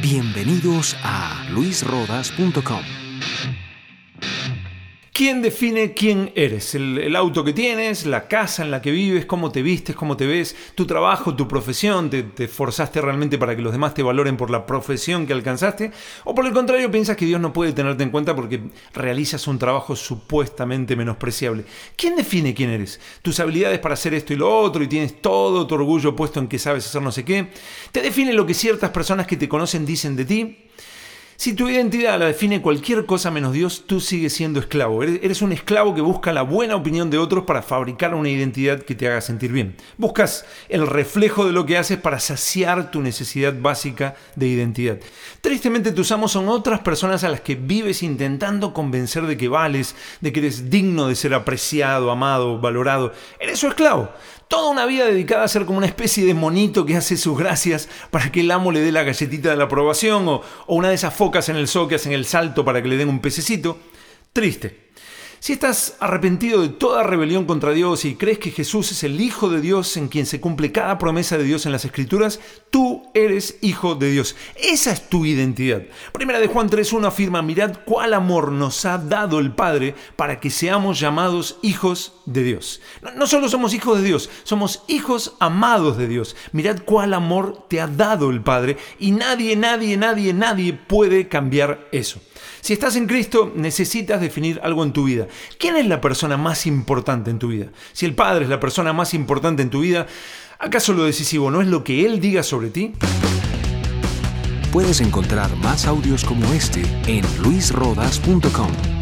Bienvenidos a luisrodas.com. ¿Quién define quién eres? El, auto que tienes, la casa en la que vives, cómo te vistes, cómo te ves, tu trabajo, tu profesión, te, te esforzaste realmente para que los demás te valoren por la profesión que alcanzaste, o por el contrario piensas que Dios no puede tenerte en cuenta porque realizas un trabajo supuestamente menospreciable. ¿Quién define quién eres? Tus habilidades para hacer esto y lo otro y tienes todo tu orgullo puesto en que sabes hacer no sé qué. ¿Te define lo que ciertas personas que te conocen dicen de ti? Si tu identidad la define cualquier cosa menos Dios, tú sigues siendo esclavo. Eres un esclavo que busca la buena opinión de otros para fabricar una identidad que te haga sentir bien. Buscas el reflejo de lo que haces para saciar tu necesidad básica de identidad. Tristemente tus amos son otras personas a las que vives intentando convencer de que vales, de que eres digno de ser apreciado, amado, valorado. Eres su esclavo toda una vida dedicada a ser como una especie de monito que hace sus gracias para que el amo le dé la galletita de la aprobación o, una de esas focas en el zoo que hacen el salto para que le den un pececito. Triste. Si estás arrepentido de toda rebelión contra Dios y crees que Jesús es el Hijo de Dios en quien se cumple cada promesa de Dios en las Escrituras, eres hijo de Dios. Esa es tu identidad. Primera de Juan 3.1 afirma, mirad cuál amor nos ha dado el Padre para que seamos llamados hijos de Dios. No, no solo somos hijos de Dios, somos hijos amados de Dios. Mirad cuál amor te ha dado el Padre y nadie, nadie, nadie, nadie puede cambiar eso. Si estás en Cristo, necesitas definir algo en tu vida. ¿Quién es la persona más importante en tu vida? Si el Padre es la persona más importante en tu vida, ¿acaso lo decisivo no es lo que Él diga sobre ti? Puedes encontrar más audios como este en luisrodas.com.